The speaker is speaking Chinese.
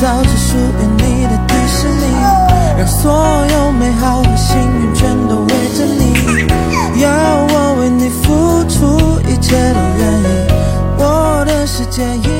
造只属于你的迪士尼让所有美好和幸运全都围着你。要我为你付出一切都愿意我的世界因